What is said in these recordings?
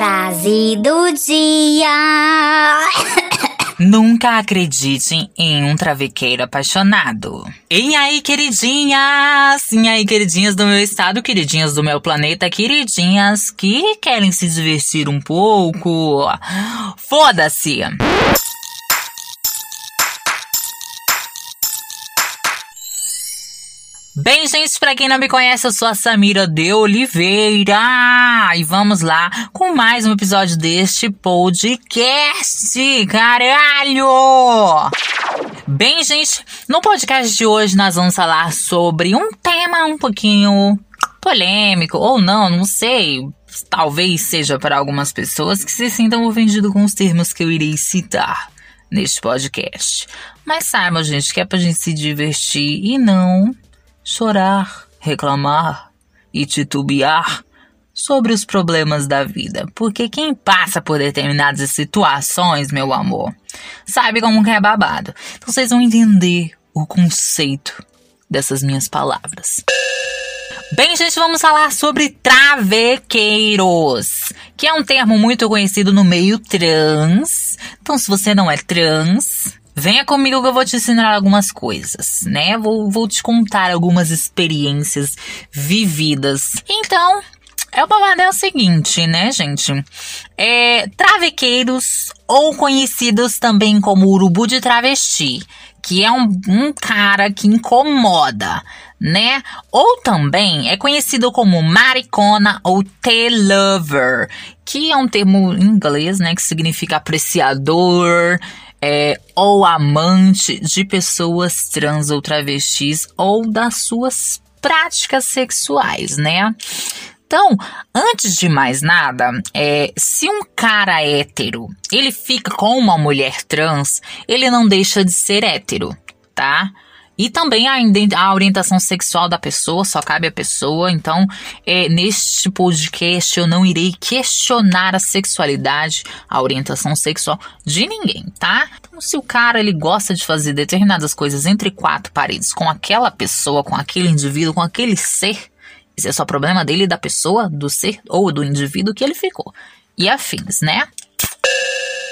Frase do dia. Nunca acreditem em um travequeiro apaixonado. E aí, queridinhas? E aí, queridinhas do meu estado, queridinhas do meu planeta, queridinhas que querem se divertir um pouco? Foda-se! Bem, gente, para quem não me conhece, eu sou a Samira de Oliveira e vamos lá com mais um episódio deste podcast, caralho! Bem, gente, no podcast de hoje nós vamos falar sobre um tema um pouquinho polêmico ou não, não sei. Talvez seja para algumas pessoas que se sintam ofendidos com os termos que eu irei citar neste podcast. Mas saiba, gente, que é pra gente se divertir e não chorar, reclamar e titubear sobre os problemas da vida, porque quem passa por determinadas situações, meu amor, sabe como que é babado. Então vocês vão entender o conceito dessas minhas palavras. Bem, gente, vamos falar sobre travequeiros, que é um termo muito conhecido no meio trans. Então, se você não é trans, Venha comigo que eu vou te ensinar algumas coisas, né? Vou, vou te contar algumas experiências vividas. Então, é o babado é o seguinte, né, gente? É, travequeiros, ou conhecidos também como urubu de travesti, que é um, um cara que incomoda, né? Ou também é conhecido como maricona ou T-lover, que é um termo em inglês, né, que significa apreciador, é, ou amante de pessoas trans ou travestis ou das suas práticas sexuais, né? Então, antes de mais nada, é, se um cara hétero ele fica com uma mulher trans, ele não deixa de ser hétero, tá? E também a, a, orientação sexual da pessoa, só cabe à pessoa. Então, é, neste podcast eu não irei questionar a sexualidade, a orientação sexual de ninguém, tá? Então, se o cara ele gosta de fazer determinadas coisas entre quatro paredes com aquela pessoa, com aquele indivíduo, com aquele ser, esse é só problema dele, da pessoa, do ser ou do indivíduo que ele ficou. E afins, né?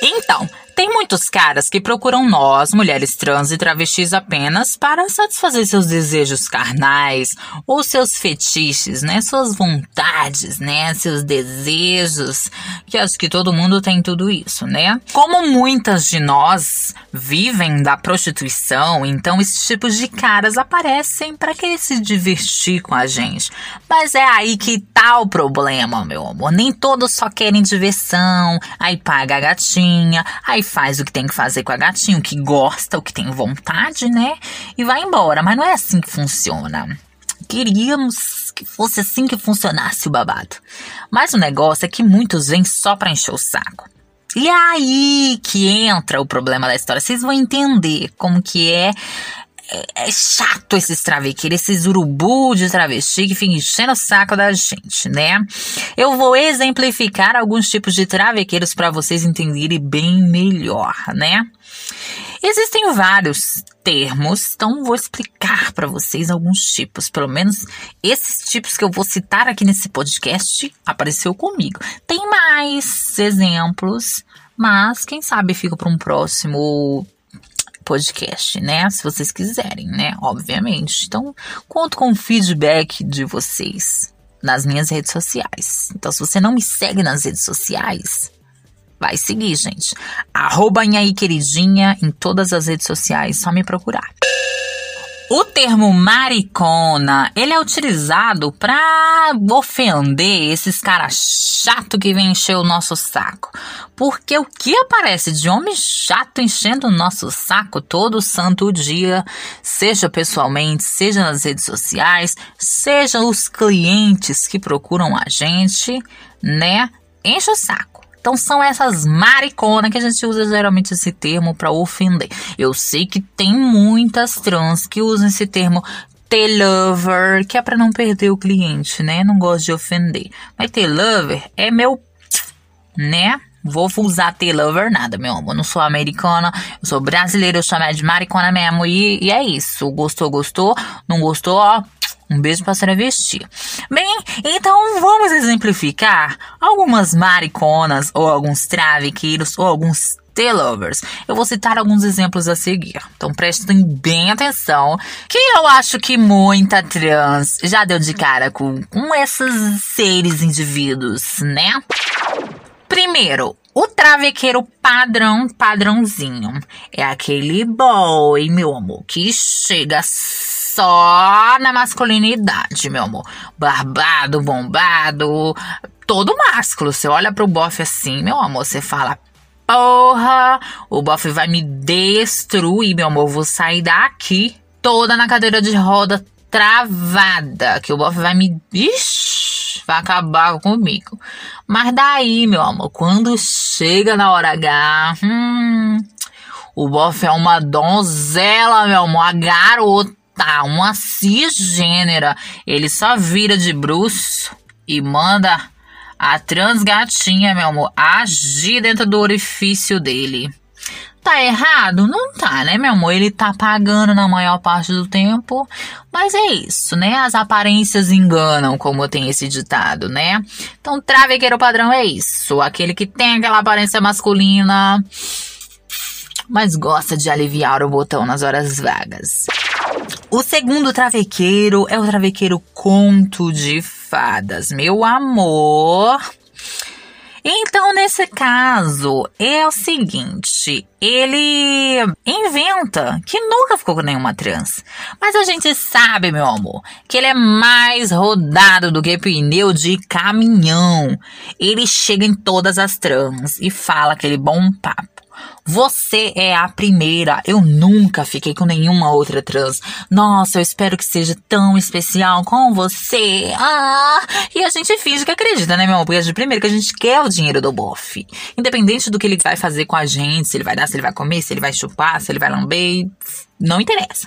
Então, tem muitos caras que procuram nós, mulheres trans e travestis, apenas para satisfazer seus desejos carnais ou seus fetiches, né? Suas vontades, né? Seus desejos. Que acho que todo mundo tem tudo isso, né? Como muitas de nós vivem da prostituição, então esses tipos de caras aparecem para querer se divertir com a gente. Mas é aí que tá o problema, meu amor. Nem todos só querem diversão, aí paga a gatinha, aí faz o que tem que fazer com a gatinha, o que gosta, o que tem vontade, né? E vai embora. Mas não é assim que funciona. Queríamos que fosse assim que funcionasse o babado. Mas o negócio é que muitos vêm só pra encher o saco. E é aí que entra o problema da história. Vocês vão entender como que é é, é chato esses travequeiros, esses urubu de travesti que ficam enchendo o saco da gente, né? Eu vou exemplificar alguns tipos de travequeiros para vocês entenderem bem melhor, né? Existem vários termos, então vou explicar para vocês alguns tipos, pelo menos esses tipos que eu vou citar aqui nesse podcast apareceu comigo. Tem mais exemplos, mas quem sabe fica para um próximo podcast, né? Se vocês quiserem, né? Obviamente. Então, conto com o feedback de vocês nas minhas redes sociais. Então, se você não me segue nas redes sociais, vai seguir, gente. Arroba aí, queridinha, em todas as redes sociais, só me procurar. O termo maricona, ele é utilizado para ofender esses caras chato que vem encher o nosso saco. Porque o que aparece de homem chato enchendo o nosso saco todo santo dia, seja pessoalmente, seja nas redes sociais, seja os clientes que procuram a gente, né? Enche o saco. Então são essas mariconas que a gente usa geralmente esse termo para ofender. Eu sei que tem muitas trans que usam esse termo T-lover, que é para não perder o cliente, né? Não gosto de ofender. Mas T-lover é meu, né? Vou usar T-lover nada, meu amor. Não sou americana, eu sou brasileira, eu chamo de maricona mesmo. E, e é isso. Gostou, gostou. Não gostou, ó. Um beijo pra travesti. Bem, então vamos exemplificar algumas mariconas ou alguns travequeiros ou alguns T-lovers. Eu vou citar alguns exemplos a seguir. Então prestem bem atenção, que eu acho que muita trans já deu de cara com, com esses seres indivíduos, né? Primeiro, o travequeiro padrão, padrãozinho. É aquele boy, meu amor, que chega só na masculinidade, meu amor. Barbado, bombado, todo másculo. Você olha pro bofe assim, meu amor, você fala, porra, o bofe vai me destruir, meu amor. Vou sair daqui toda na cadeira de roda travada, que o bofe vai me. Ixi, vai acabar comigo. Mas daí, meu amor, quando chega na hora H, hum, o bofe é uma donzela, meu amor, a garota, uma cisgênera. Ele só vira de bruxo e manda a transgatinha, meu amor, agir dentro do orifício dele. Tá errado? Não tá, né, meu amor? Ele tá pagando na maior parte do tempo. Mas é isso, né? As aparências enganam, como tem esse ditado, né? Então, travequeiro padrão é isso. Aquele que tem aquela aparência masculina, mas gosta de aliviar o botão nas horas vagas. O segundo travequeiro é o travequeiro conto de fadas, meu amor. Então, nesse caso, é o seguinte: ele inventa que nunca ficou com nenhuma trans. Mas a gente sabe, meu amor, que ele é mais rodado do que pneu de caminhão. Ele chega em todas as trans e fala aquele bom papo. Você é a primeira. Eu nunca fiquei com nenhuma outra trans. Nossa, eu espero que seja tão especial com você. Ah! E a gente finge que acredita, né, meu amor? Porque primeiro que a gente quer o dinheiro do bofe. Independente do que ele vai fazer com a gente, se ele vai dar, se ele vai comer, se ele vai chupar, se ele vai lamber. Não interessa.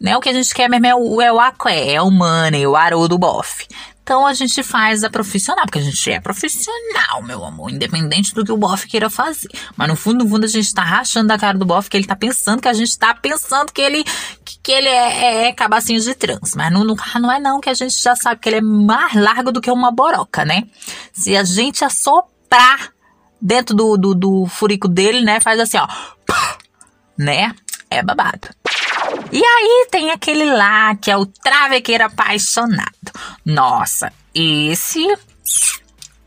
Né? O que a gente quer mesmo é o, é o aqué, é o money, o aro do bofe. Então a gente faz a profissional, porque a gente é profissional, meu amor, independente do que o bofe queira fazer. Mas no fundo, no fundo, a gente tá rachando a cara do bofe, que ele tá pensando que a gente tá pensando que ele, que, que ele é, é, é cabacinho de trans. Mas no, não é não, que a gente já sabe que ele é mais largo do que uma boroca, né? Se a gente assoprar dentro do, do, do furico dele, né, faz assim, ó, né? É babado. E aí tem aquele lá que é o travequeiro apaixonado. Nossa, esse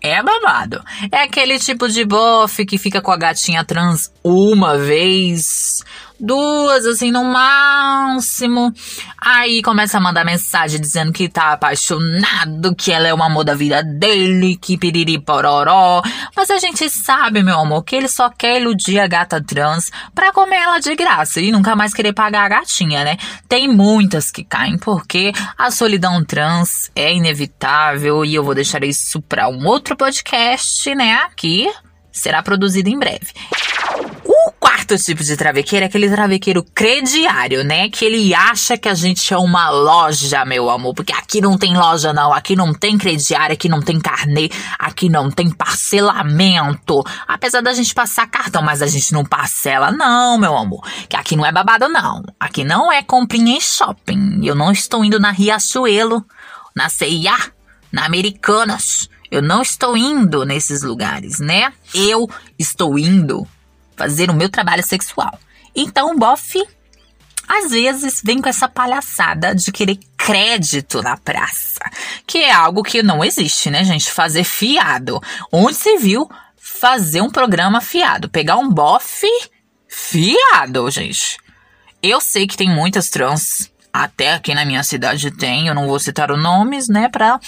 é babado. É aquele tipo de bofe que fica com a gatinha trans uma vez, duas, assim, no máximo. Aí começa a mandar mensagem dizendo que tá apaixonado, que ela é o amor da vida dele, que piriri pororó. Mas a gente sabe, meu amor, que ele só quer iludir a gata trans pra comer ela de graça e nunca mais querer pagar a gatinha, né? Tem muitas que caem porque a solidão trans é inevitável e eu vou deixar isso pra um outro podcast, né? Aqui será produzido em breve. Tipo de travequeiro é aquele travequeiro crediário, né? Que ele acha que a gente é uma loja, meu amor. Porque aqui não tem loja, não. Aqui não tem crediário, aqui não tem carnê, aqui não tem parcelamento. Apesar da gente passar cartão, mas a gente não parcela, não, meu amor. Que aqui não é babado, não. Aqui não é comprinha em shopping. Eu não estou indo na Riachuelo, na CIA, na Americanas. Eu não estou indo nesses lugares, né? Eu estou indo fazer o meu trabalho sexual. Então o bofe às vezes vem com essa palhaçada de querer crédito na praça, que é algo que não existe, né, gente? Fazer fiado. Onde se viu fazer um programa fiado? Pegar um bofe fiado, gente. Eu sei que tem muitas trans, até aqui na minha cidade tem, eu não vou citar os nomes, né, pra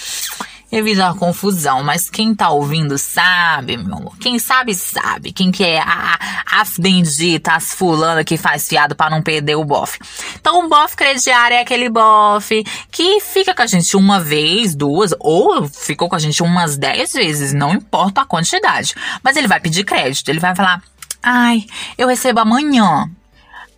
evitar confusão, mas quem tá ouvindo sabe, meu amor. Quem sabe, sabe. Quem que é a, as benditas, as fulana que faz fiado para não perder o bofe. Então, o bofe crediário é aquele bofe que fica com a gente uma vez, duas, ou ficou com a gente umas dez vezes, não importa a quantidade. Mas ele vai pedir crédito, ele vai falar, ai, eu recebo amanhã.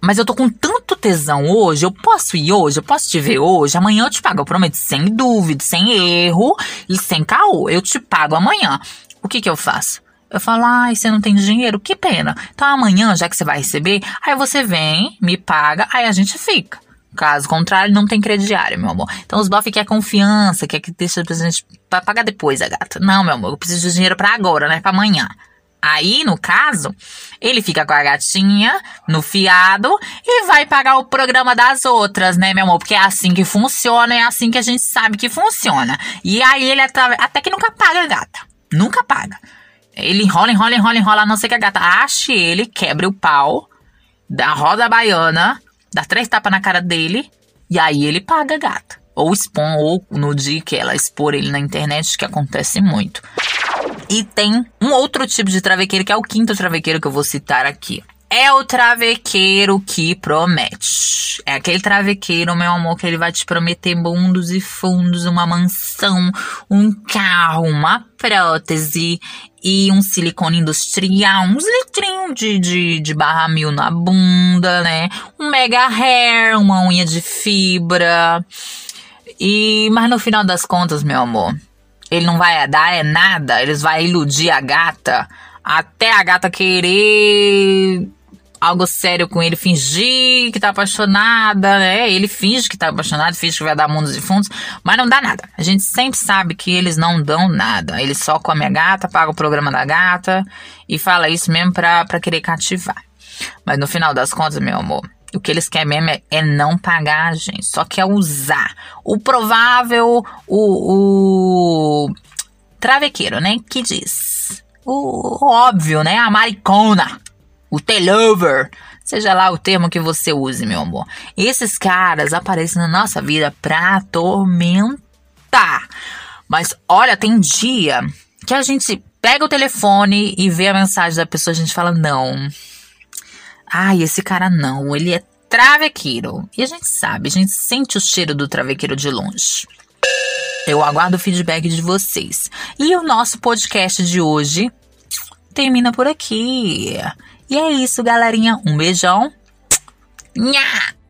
Mas eu tô com tanto tesão hoje, eu posso ir hoje, eu posso te ver hoje, amanhã eu te pago, eu prometo, sem dúvida, sem erro e sem caô, eu te pago amanhã. O que que eu faço? Eu falo, ai, você não tem dinheiro? Que pena. Então amanhã, já que você vai receber, aí você vem, me paga, aí a gente fica. Caso contrário, não tem crediário, meu amor. Então os bofe quer confiança, quer que deixa pra gente pra pagar depois a gata. Não, meu amor, eu preciso de dinheiro para agora, né? Pra amanhã. Aí, no caso, ele fica com a gatinha no fiado e vai pagar o programa das outras, né, meu amor? Porque é assim que funciona, é assim que a gente sabe que funciona. E aí ele até que nunca paga a gata. Nunca paga. Ele enrola, enrola, enrola, enrola, a não ser que a gata ache ele, quebre o pau, dá roda baiana, dá três tapas na cara dele, e aí ele paga a gata. Ou expõe, ou no dia que ela expor ele na internet, que acontece muito. E tem um outro tipo de travequeiro, que é o quinto travequeiro que eu vou citar aqui. É o travequeiro que promete. É aquele travequeiro, meu amor, que ele vai te prometer mundos e fundos, uma mansão, um carro, uma prótese e um silicone industrial, uns litrinhos de, de, de barra mil na bunda, né? Um mega hair, uma unha de fibra. E, mas no final das contas, meu amor, ele não vai dar é nada, eles vai iludir a gata até a gata querer algo sério com ele, fingir que tá apaixonada, né? Ele finge que tá apaixonado, finge que vai dar mundos e fundos, mas não dá nada. A gente sempre sabe que eles não dão nada. Eles só comem a gata, pagam o programa da gata e fala isso mesmo pra, pra querer cativar. Mas no final das contas, meu amor, o que eles querem mesmo é, é não pagar gente, só quer usar. O provável, o, o travequeiro, né? Que diz. O, o óbvio, né? A maricona o telover, seja lá o termo que você use, meu amor. Esses caras aparecem na nossa vida pra atormentar. Mas olha, tem dia que a gente pega o telefone e vê a mensagem da pessoa, a gente fala: não. Ai, esse cara não, ele é travequeiro. E a gente sabe, a gente sente o cheiro do travequeiro de longe. Eu aguardo o feedback de vocês. E o nosso podcast de hoje termina por aqui. E é isso, galerinha. Um beijão. Nha!